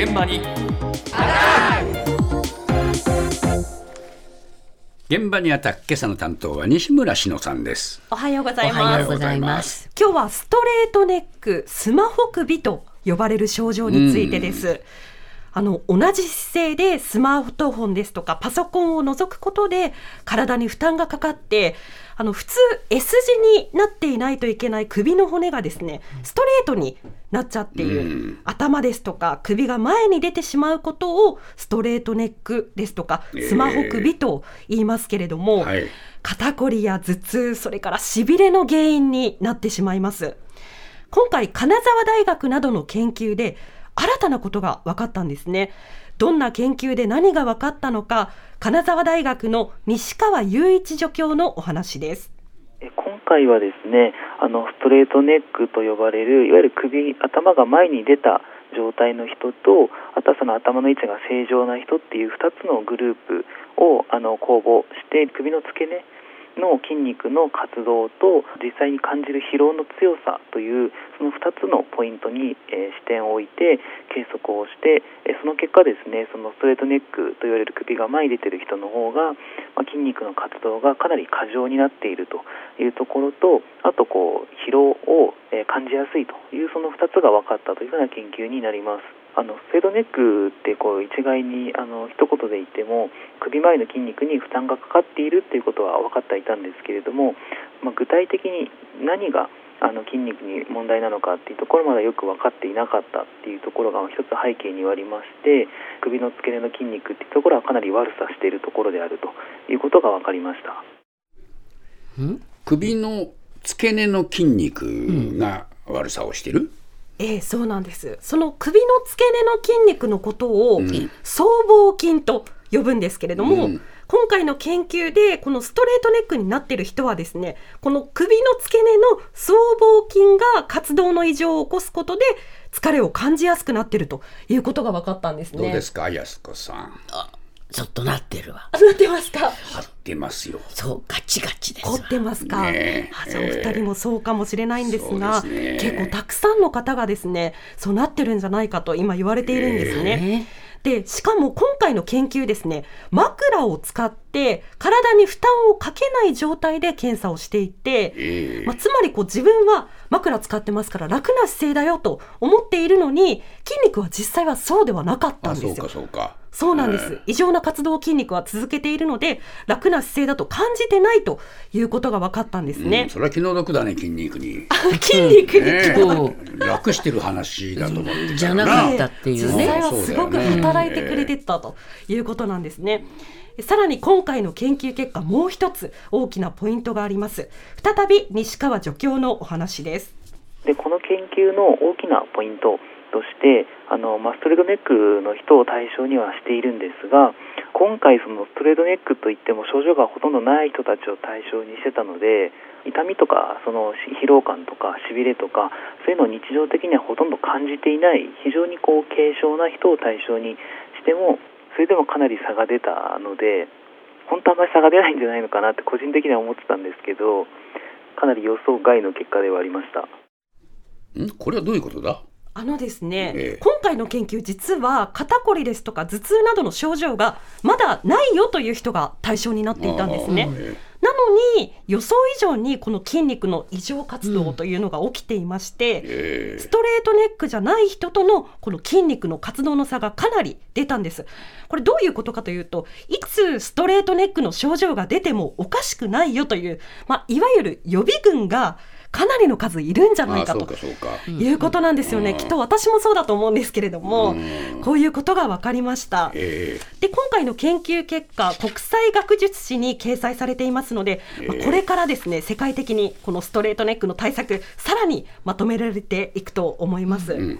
現場に現場にあた今朝の担当は西村篠さんですおはようございおはようますございます。今日はストレートネックスマホ首と呼ばれる症状についてです。あの同じ姿勢でスマートフォンですとかパソコンを覗くことで体に負担がかかってあの普通 S 字になっていないといけない首の骨がですねストレートになっちゃっている、頭ですとか首が前に出てしまうことをストレートネックですとかスマホ首と言いますけれども、はい。肩こりや頭痛それからしびれの原因になってしまいます。今回金沢大学などの研究で新たなことが分かったんですね。どんな研究で何が分かったのか金沢大学の西川雄一助教のお話です。今回はですねあのストレートネックと呼ばれるいわゆる首頭が前に出た状態の人とあとはその頭の位置が正常な人っていう2つのグループをあの公募して首の付け根の筋肉の活動と実際に感じる疲労の強さというその2つのポイントに、え視点を置いて計測をして、えその結果ですねそのストレートネックと言われる首が前に出てる人の方が、ま、筋肉の活動がかなり過剰になっているというところとあとこう疲労を、え感じやすいというその2つが分かったというふうな研究になります。あのストレートネックってこう一概にあの一言で言っても首周りの筋肉に負担がかかっているっていうことは分かっていたんですけれども、まあ、具体的に何があの筋肉に問題なのかっていうところまでよく分かっていなかったっていうところが一つ背景にありまして首の付け根の筋肉っていうところはかなり悪さしているところであるということが分かりました。首の付け根の筋肉が悪さをしてる、ええそうなんです。その首の付け根の筋肉のことを僧帽筋と呼ぶんですけれども、うん。今回の研究でこのストレートネックになっている人はですねこの首の付け根の僧帽筋が活動の異常を起こすことで疲れを感じやすくなっているということが分かったんですね。どうですか安子さんちょっとなってるわ。あなってますか？張ってますよ。そう、ガチガチですわ。凝ってますか、ねえ。あじゃあお二人もそうかもしれないんですが、そうですね。結構たくさんの方がですねそうなってるんじゃないかと今言われているんですね。でしかも今回の研究ですね枕を使って体に負担をかけない状態で検査をしていて、ええ。まあ、つまりこう自分は枕使ってますから楽な姿勢だよと思っているのに筋肉は実際はそうではなかったあそうんですよ。か。そうかそうなんです、異常な活動筋肉は続けているので楽な姿勢だと感じてないということが分かったんですうんね。それは気の毒だね筋肉に、筋肉に、ね楽してる話だと思ってたじゃなかったっていうね。実際はすごく働いてくれてたということなんですね。さらに今回の研究結果もう一つ大きなポイントがあります。再び西川助教のお話ですでこの研究の大きなポイントとしてあの、まあ、ストレートネックの人を対象にはしているんですが今回そのストレートネックといっても症状がほとんどない人たちを対象にしてたので痛みとかその疲労感とかしびれとかそういうのを日常的にはほとんど感じていない非常にこう軽症な人を対象にしてもそれでもかなり差が出たので本当はあまり差が出ないんじゃないのかなって個人的には思ってたんですけどかなり予想外の結果ではありました。ん？これはどういうことだ？あのですね、ええ。今回の研究実は肩こりですとか頭痛などの症状がまだないよという人が対象になっていたんですね。えなのに予想以上にこの筋肉の異常活動というのが起きていまして、ええ。ストレートネックじゃない人とのこの筋肉の活動の差がかなり出たんです。これどういうことかというといつストレートネックの症状が出てもおかしくないよという、まあ、いわゆる予備軍がかなりの数いるんじゃないかということなんですよね、きっと私もそうだと思うんですけれども、こういうことが分かりました。えで今回の研究結果国際学術誌に掲載されていますので、まあこれからですね世界的にこのストレートネックの対策さらにまとめられていくと思います。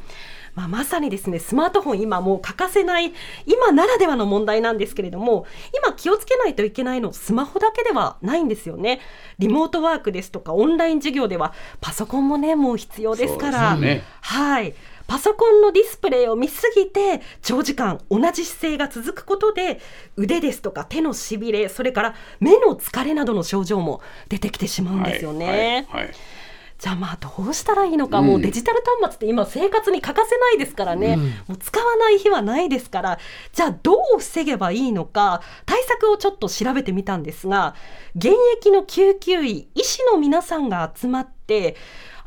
まあ、まさにですねスマートフォン今もう欠かせない今ならではの問題なんですけれども今気をつけないといけないのスマホだけではないんですよね。リモートワークですとかオンライン授業ではパソコンもねもう必要ですから。ね。はい。パソコンのディスプレイを見すぎて長時間同じ姿勢が続くことで腕ですとか手のしびれそれから目の疲れなどの症状も出てきてしまうんですよね。はいはいじゃあまあどうしたらいいのか、もうデジタル端末って今生活に欠かせないですからね、もう使わない日はないですから。じゃあどう防げばいいのか対策をちょっと調べてみたんですが現役の救急医医師の皆さんが集まって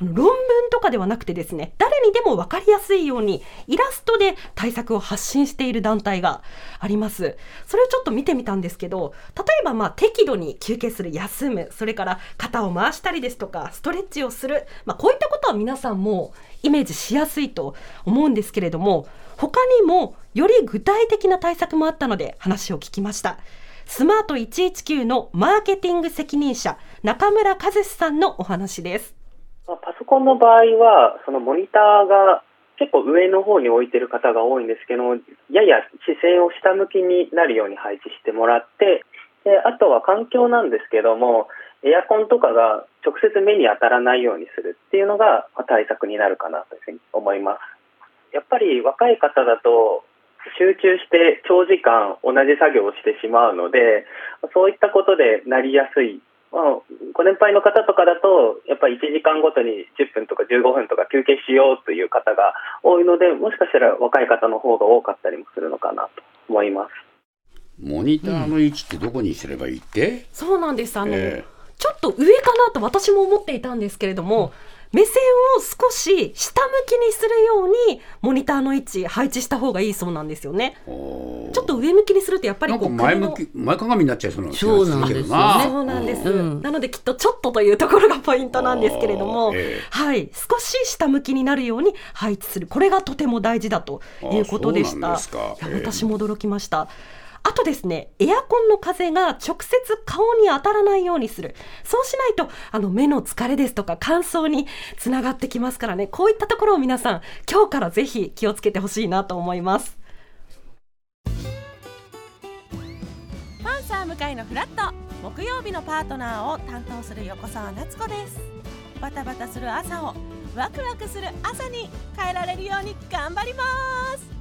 論文とかではなくてですね誰にでも分かりやすいようにイラストで対策を発信している団体があります。それをちょっと見てみたんですけど例えばまあ適度に休憩する休むそれから肩を回したりですとかストレッチをする、まあ、こういったことは皆さんもイメージしやすいと思うんですけれども他にもより具体的な対策もあったので話を聞きました。スマート119のマーケティング責任者中村和志さんのお話です。パソコンの場合は、そのモニターが結構上の方に置いてる方が多いんですけど、やや視線を下向きになるように配置してもらって、であとは環境なんですけども、エアコンとかが直接目に当たらないようにするっていうのが対策になるかなというふうに思います。やっぱり若い方だと集中して長時間同じ作業をしてしまうので、そういったことでなりやすいまあ、ご年配の方とかだと、やっぱり1時間ごとに10分とか15分とか休憩しようという方が多いので、もしかしたら若い方の方が多かったりもするのかなと思います。モニターの位置ってどこにすればいいって、そうなんです。あの、えちょっと上かなと私も思っていたんですけれども、目線を少し下向きにするようにモニターの位置配置した方がいいそうなんですよね。ちょっと上向きにするとやっぱりこうか前向き前かがみになっちゃいそうな気そうなんですそうなんです、うんなのできっとちょっとというところがポイントなんですけれども、ええ。はい。少し下向きになるように配置する。これがとても大事だということでした。いやええ私も驚きましたあとですねエアコンの風が直接顔に当たらないようにする。そうしないとあの目の疲れですとか乾燥につながってきますからね。こういったところを皆さん今日からぜひ気をつけてほしいなと思います。パンサー向かいのフラット。木曜日のパートナーを担当する横澤夏子です。バタバタする朝をワクワクする朝に変えられるように頑張ります。